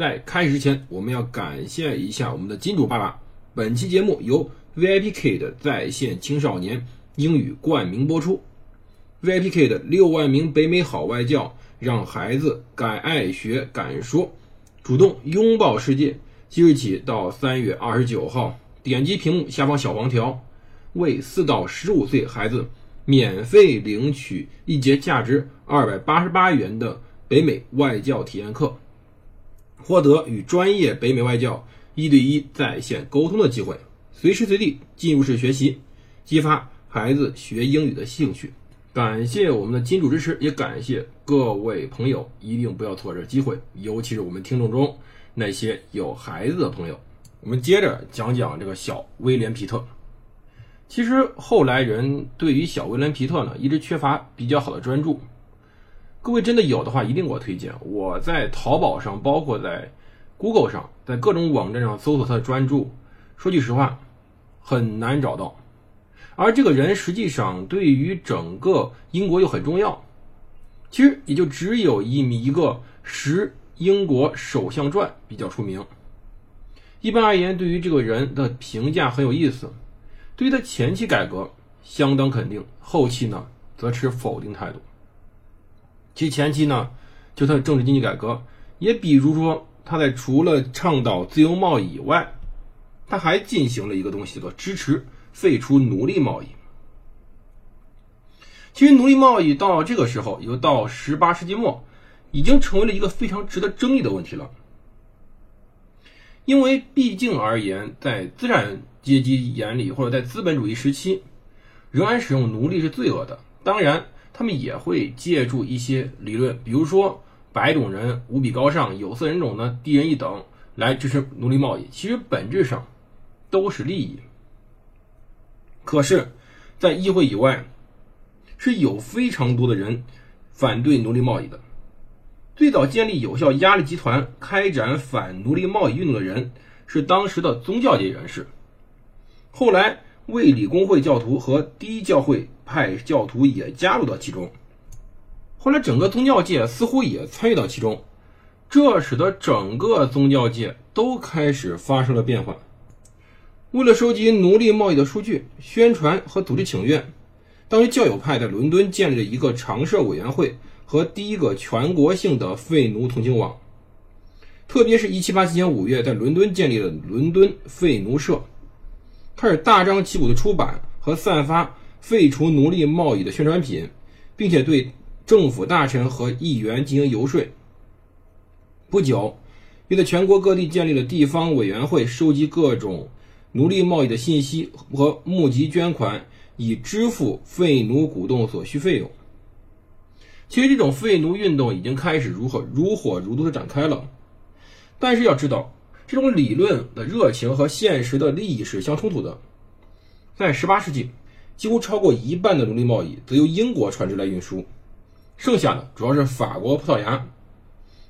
在开始之前，我们要感谢一下我们的金主爸爸。本期节目由 VIP Kid 在线青少年英语冠名播出。VIP Kid 六万名北美好外教，让孩子敢爱学敢说，主动拥抱世界。即日起到三月二十九号，点击屏幕下方小黄条，为四到十五岁孩子免费领取一节价值二百八十八元的北美外教体验课，获得与专业北美外教一对一在线沟通的机会，随时随地进入式学习，激发孩子学英语的兴趣。感谢我们的金主支持，也感谢各位朋友，一定不要错过这机会，尤其是我们听众中那些有孩子的朋友。我们接着讲讲这个小威廉皮特。其实后来人对于小威廉皮特呢，一直缺乏比较好的专注。各位真的有的话，一定给我推荐。我在淘宝上，包括在 Google 上，在各种网站上搜索他的专注，说句实话，很难找到。而这个人实际上对于整个英国又很重要，其实也就只有一米一个《十英国首相传》比较出名。一般而言，对于这个人的评价很有意思，对于他前期改革相当肯定，后期呢则持否定态度。其前期呢，就他的政治经济改革，也比如说他在除了倡导自由贸易以外，他还进行了一个东西，叫做支持。废除奴隶贸易。其实，奴隶贸易到这个时候，又到十八世纪末，已经成为了一个非常值得争议的问题了。因为毕竟而言，在资产阶级眼里，或者在资本主义时期，仍然使用奴隶是罪恶的。当然，他们也会借助一些理论，比如说白种人无比高尚，有色人种呢低人一等，来支持奴隶贸易。其实本质上都是利益。可是，在议会以外，是有非常多的人反对奴隶贸易的。最早建立有效压力集团、开展反奴隶贸易运动的人是当时的宗教界人士。后来，卫理公会教徒和第一教会派教徒也加入到其中。后来，整个宗教界似乎也参与到其中，这使得整个宗教界都开始发生了变化。为了收集奴隶贸易的数据、宣传和组织请愿，当时教友派在伦敦建立了一个常设委员会和第一个全国性的废奴同情网。特别是1787年5月，在伦敦建立了伦敦废奴社，开始大张旗鼓的出版和散发废除奴隶贸易的宣传品，并且对政府大臣和议员进行游说。不久，又在全国各地建立了地方委员会，收集各种。奴隶贸易的信息和募集捐款，以支付废奴鼓动所需费用。其实，这种废奴运动已经开始如何如火如荼的展开了。但是要知道，这种理论的热情和现实的利益是相冲突的。在18世纪，几乎超过一半的奴隶贸易则由英国船只来运输，剩下的主要是法国、葡萄牙、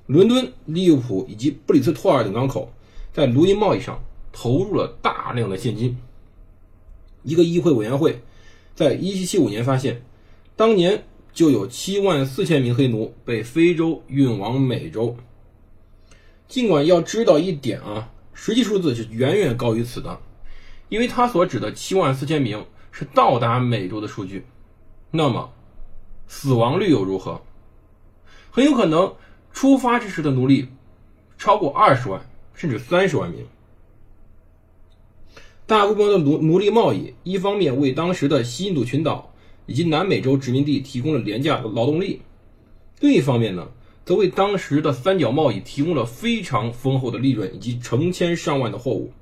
伦敦、利物浦以及布里斯托尔等港口在奴隶贸易上。投入了大量的现金。一个议会委员会在1775年发现，当年就有7万4千名黑奴被非洲运往美洲。尽管要知道一点啊，实际数字是远远高于此的，因为他所指的7万四千名是到达美洲的数据。那么，死亡率又如何？很有可能出发之时的奴隶超过20万，甚至30万名。大规模的奴奴隶贸易，一方面为当时的西印度群岛以及南美洲殖民地提供了廉价的劳动力，另一方面呢，则为当时的三角贸易提供了非常丰厚的利润以及成千上万的货物。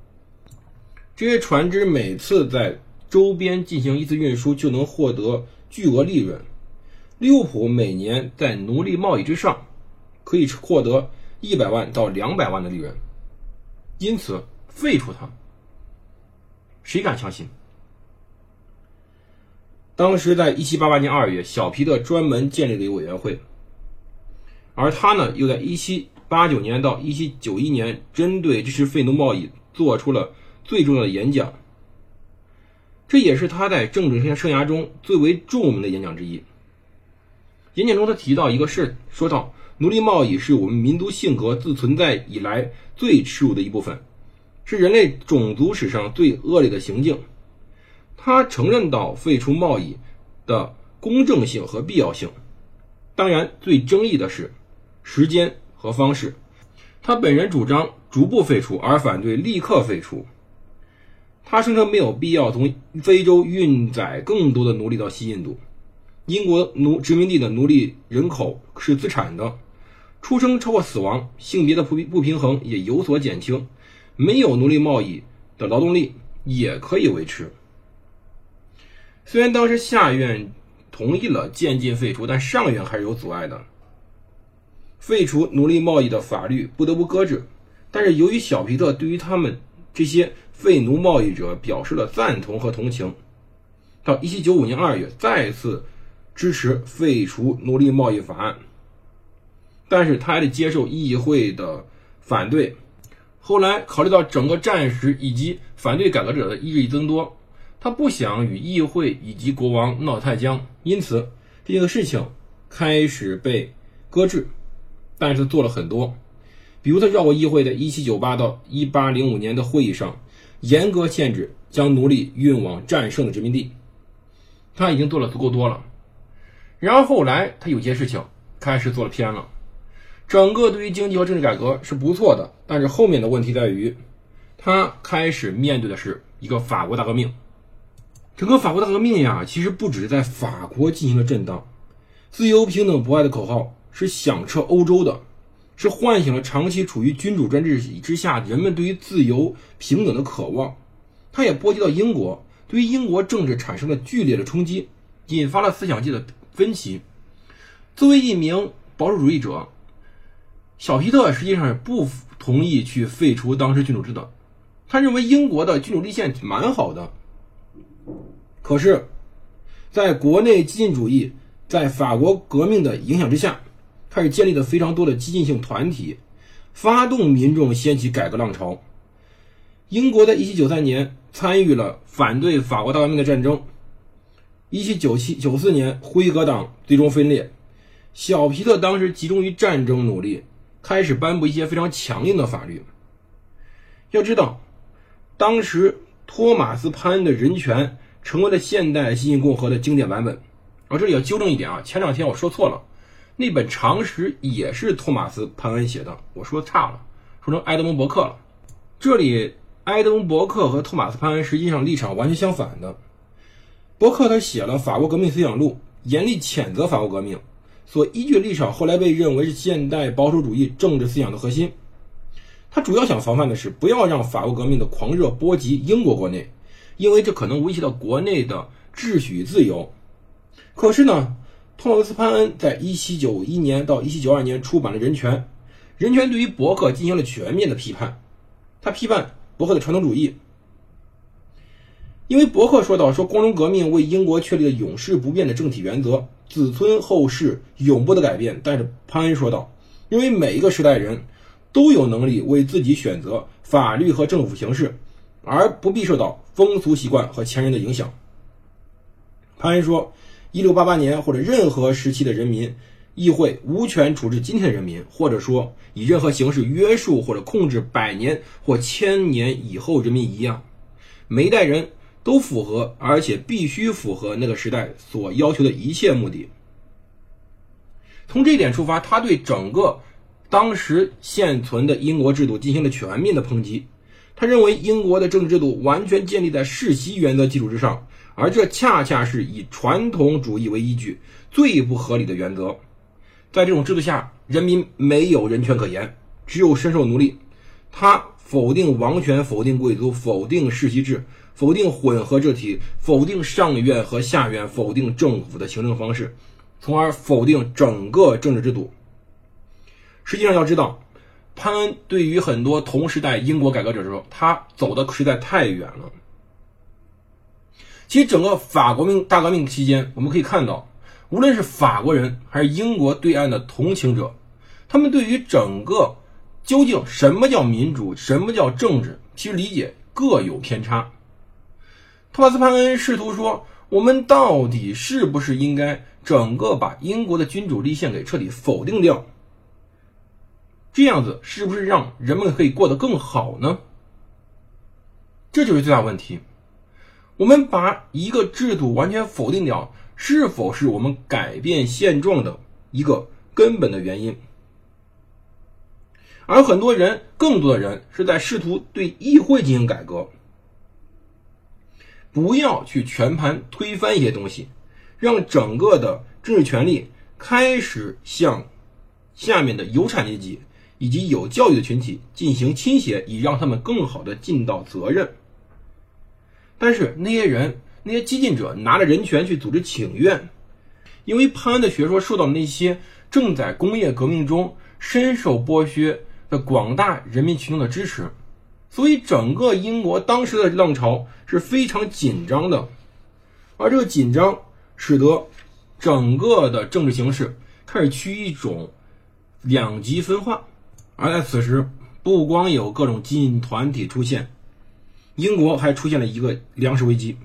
这些船只每次在周边进行一次运输，就能获得巨额利润。利物浦每年在奴隶贸易之上，可以获得一百万到两百万的利润。因此废除它。谁敢相信？当时在一七八八年二月，小皮特专门建立了一个委员会，而他呢，又在一七八九年到一七九一年针对支持废奴贸易做出了最重要的演讲。这也是他在政治生涯中最为著名的演讲之一。演讲中，他提到一个事，说到奴隶贸易是我们民族性格自存在以来最耻辱的一部分，是人类种族史上最恶劣的行径。他承认到废除贸易的公正性和必要性，当然最争议的是时间和方式。他本人主张逐步废除，而反对立刻废除。他声称没有必要从非洲运载更多的奴隶到西印度。英国奴殖民地的奴隶人口是资产的，出生超过死亡，性别的不不平衡也有所减轻。没有奴隶贸易的劳动力也可以维持。虽然当时下院同意了渐进废除，但上院还是有阻碍的。废除奴隶贸易的法律不得不搁置，但是由于小皮特对于他们这些废奴贸易者表示了赞同和同情，到1795年2月再次支持废除奴隶贸易法案，但是他还得接受议会的反对。后来考虑到整个战时以及反对改革者的日益增多。他不想与议会以及国王闹太僵，因此这个事情开始被搁置。但是做了很多，比如他绕过议会，在1798到1805年的会议上，严格限制将奴隶运往战胜的殖民地。他已经做了足够多了。然后后来他有些事情开始做了偏了。整个对于经济和政治改革是不错的，但是后面的问题在于，他开始面对的是一个法国大革命。整个法国大革命呀，其实不只是在法国进行了震荡，自由、平等、博爱的口号是响彻欧洲的，是唤醒了长期处于君主专制之下人们对于自由、平等的渴望。它也波及到英国，对于英国政治产生了剧烈的冲击，引发了思想界的分歧。作为一名保守主义者，小皮特实际上是不同意去废除当时君主制的，他认为英国的君主立宪蛮好的。可是，在国内激进主义在法国革命的影响之下，开始建立了非常多的激进性团体，发动民众掀起改革浪潮。英国在1793年参与了反对法国大革命的战争。1797、94年，辉格党最终分裂。小皮特当时集中于战争努力，开始颁布一些非常强硬的法律。要知道，当时托马斯·潘恩的人权。成为了现代新兴共和的经典版本。啊，这里要纠正一点啊，前两天我说错了，那本常识也是托马斯·潘恩写的，我说差了，说成埃德蒙·伯克了。这里埃德蒙·伯克和托马斯·潘恩实际上立场完全相反的。伯克他写了《法国革命思想录》，严厉谴责法国革命，所依据立场后来被认为是现代保守主义政治思想的核心。他主要想防范的是不要让法国革命的狂热波及英国国内。因为这可能威胁到国内的秩序与自由。可是呢，托马斯·潘恩在1791年到1792年出版了《人权》，《人权》对于伯克进行了全面的批判。他批判伯克的传统主义，因为伯克说到说光荣革命为英国确立了永世不变的政体原则，子孙后世永不得改变。但是潘恩说道，因为每一个时代人都有能力为自己选择法律和政府形式。而不必受到风俗习惯和前人的影响。潘恩说：“一六八八年或者任何时期的人民议会无权处置今天的人民，或者说以任何形式约束或者控制百年或千年以后人民一样。每一代人都符合，而且必须符合那个时代所要求的一切目的。”从这一点出发，他对整个当时现存的英国制度进行了全面的抨击。他认为英国的政治制度完全建立在世袭原则基础之上，而这恰恰是以传统主义为依据最不合理的原则。在这种制度下，人民没有人权可言，只有深受奴隶。他否定王权，否定贵族，否定世袭制，否定混合制体，否定上院和下院，否定政府的行政方式，从而否定整个政治制度。实际上，要知道。潘恩对于很多同时代英国改革者说，他走的实在太远了。其实，整个法国命大革命期间，我们可以看到，无论是法国人还是英国对岸的同情者，他们对于整个究竟什么叫民主，什么叫政治，其实理解各有偏差。托马斯·潘恩试图说，我们到底是不是应该整个把英国的君主立宪给彻底否定掉？这样子是不是让人们可以过得更好呢？这就是最大问题。我们把一个制度完全否定掉，是否是我们改变现状的一个根本的原因？而很多人，更多的人是在试图对议会进行改革，不要去全盘推翻一些东西，让整个的政治权力开始向下面的有产阶级以及有教育的群体进行倾斜，以让他们更好的尽到责任。但是那些人，那些激进者拿着人权去组织请愿，因为潘恩的学说受到那些正在工业革命中深受剥削的广大人民群众的支持，所以整个英国当时的浪潮是非常紧张的，而这个紧张使得整个的政治形势开始趋于一种两极分化，而在此时，不光有各种激进团体出现。英国还出现了一个粮食危机。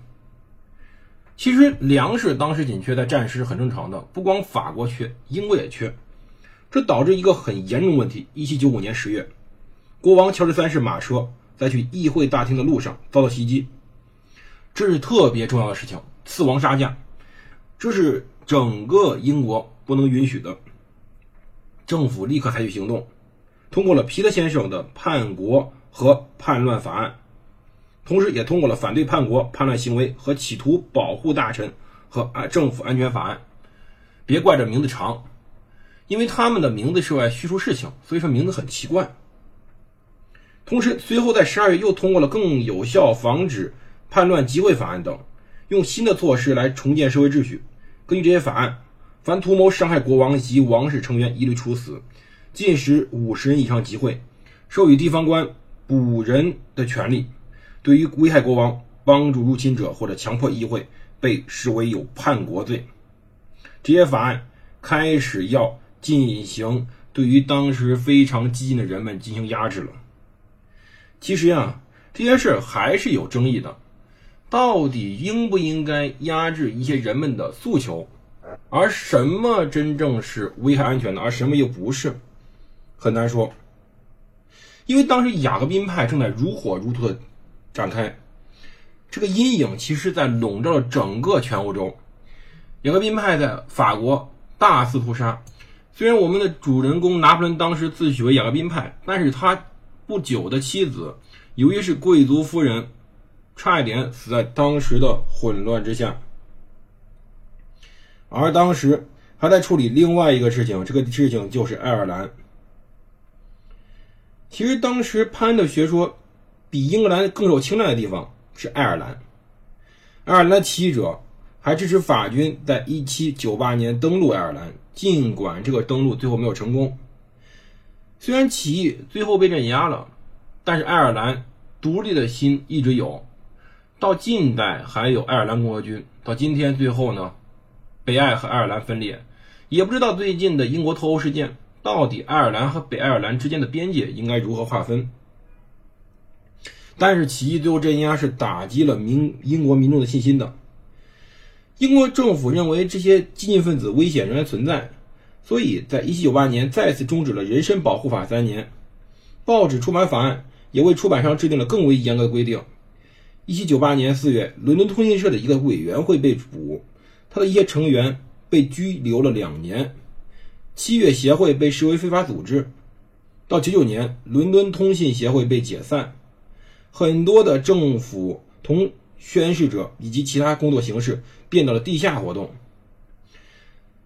其实粮食当时紧缺在战时是很正常的，不光法国缺，英国也缺。这导致一个很严重问题：一七九五年十月，国王乔治三世马车在去议会大厅的路上遭到袭击，这是特别重要的事情，刺王杀驾，这是整个英国不能允许的。政府立刻采取行动，通过了皮特先生的叛国和叛乱法案。同时，也通过了反对叛国、叛乱行为和企图保护大臣和安政府安全法案。别怪这名字长，因为他们的名字是来叙述事情，所以说名字很奇怪。同时，随后在十二月又通过了更有效防止叛乱集会法案等，用新的措施来重建社会秩序。根据这些法案，凡图谋伤害国王及王室成员，一律处死；禁止五十人以上集会；授予地方官捕人的权利。对于危害国王、帮助入侵者或者强迫议会，被视为有叛国罪。这些法案开始要进行对于当时非常激进的人们进行压制了。其实呀，这件事还是有争议的，到底应不应该压制一些人们的诉求？而什么真正是危害安全的，而什么又不是，很难说。因为当时雅各宾派正在如火如荼的。展开，这个阴影其实在笼罩了整个全欧洲。雅各宾派在法国大肆屠杀。虽然我们的主人公拿破仑当时自诩为雅各宾派，但是他不久的妻子由于是贵族夫人，差一点死在当时的混乱之下。而当时还在处理另外一个事情，这个事情就是爱尔兰。其实当时潘的学说。比英格兰更受青睐的地方是爱尔兰。爱尔兰的起义者还支持法军在1798年登陆爱尔兰，尽管这个登陆最后没有成功。虽然起义最后被镇压了，但是爱尔兰独立的心一直有。到近代还有爱尔兰共和军，到今天最后呢，北爱和爱尔兰分裂，也不知道最近的英国脱欧事件到底爱尔兰和北爱尔兰之间的边界应该如何划分。但是起义最后镇压是打击了民英国民众的信心的。英国政府认为这些激进分子危险仍然存在，所以在1798年再次终止了人身保护法三年。报纸出版法案也为出版商制定了更为严格的规定。1798年4月，伦敦通讯社的一个委员会被捕，他的一些成员被拘留了两年。七月，协会被视为非法组织。到99年，伦敦通信协会被解散。很多的政府同宣誓者以及其他工作形式变到了地下活动。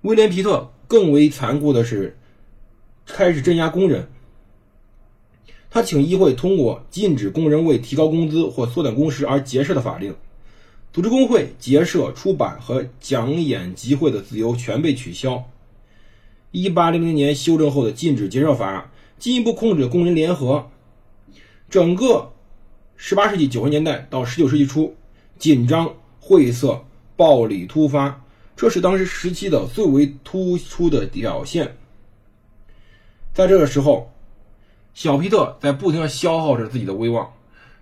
威廉·皮特更为残酷的是，开始镇压工人。他请议会通过禁止工人为提高工资或缩短工时而结社的法令，组织工会、结社、出版和讲演集会的自由全被取消。一八零零年修正后的禁止结社法进一步控制工人联合。整个18世纪90年代到19世纪初，紧张、晦涩、暴力突发，这是当时时期的最为突出的表现。在这个时候，小皮特在不停的消耗着自己的威望。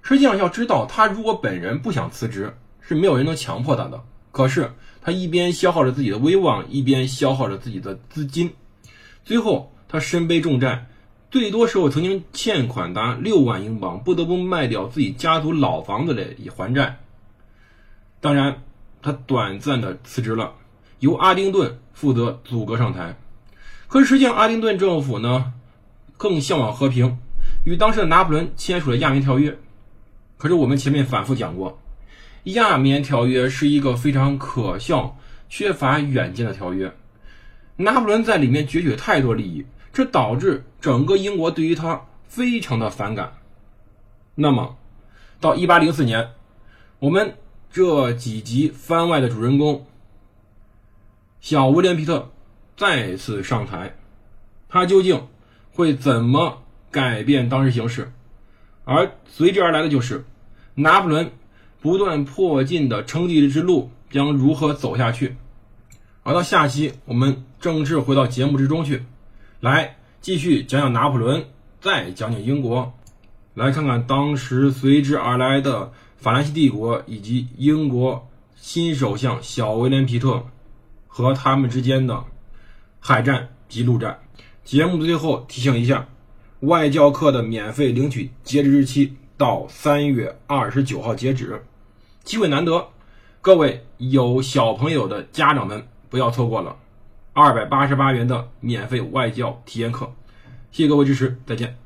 实际上，要知道，他如果本人不想辞职，是没有人能强迫他的。可是，他一边消耗着自己的威望，一边消耗着自己的资金，最后他身背重债，最多时候曾经欠款达六万英镑，不得不卖掉自己家族老房子来以还债。当然，他短暂的辞职了，由阿丁顿负责阻隔上台。可是，实际上，阿丁顿政府呢，更向往和平，与当时的拿破仑签署了亚眠条约。可是，我们前面反复讲过，亚棉条约是一个非常可笑、缺乏远见的条约。拿破仑在里面攫取太多利益，这导致整个英国对于他非常的反感。那么，到一八零四年，我们这几集番外的主人公小威廉·皮特。再次上台，他究竟会怎么改变当时形势？而随之而来的就是拿破仑不断破镜的称帝之路将如何走下去？而到下期，我们正式回到节目之中去，来继续讲讲拿破仑，再讲讲英国，来看看当时随之而来的法兰西帝国以及英国新首相小威廉·皮特和他们之间的。海战及陆战。节目最后提醒一下，外教课的免费领取截止日期到三月二十九号截止，机会难得，各位有小朋友的家长们不要错过了，二百八十八元的免费外教体验课，谢谢各位支持，再见。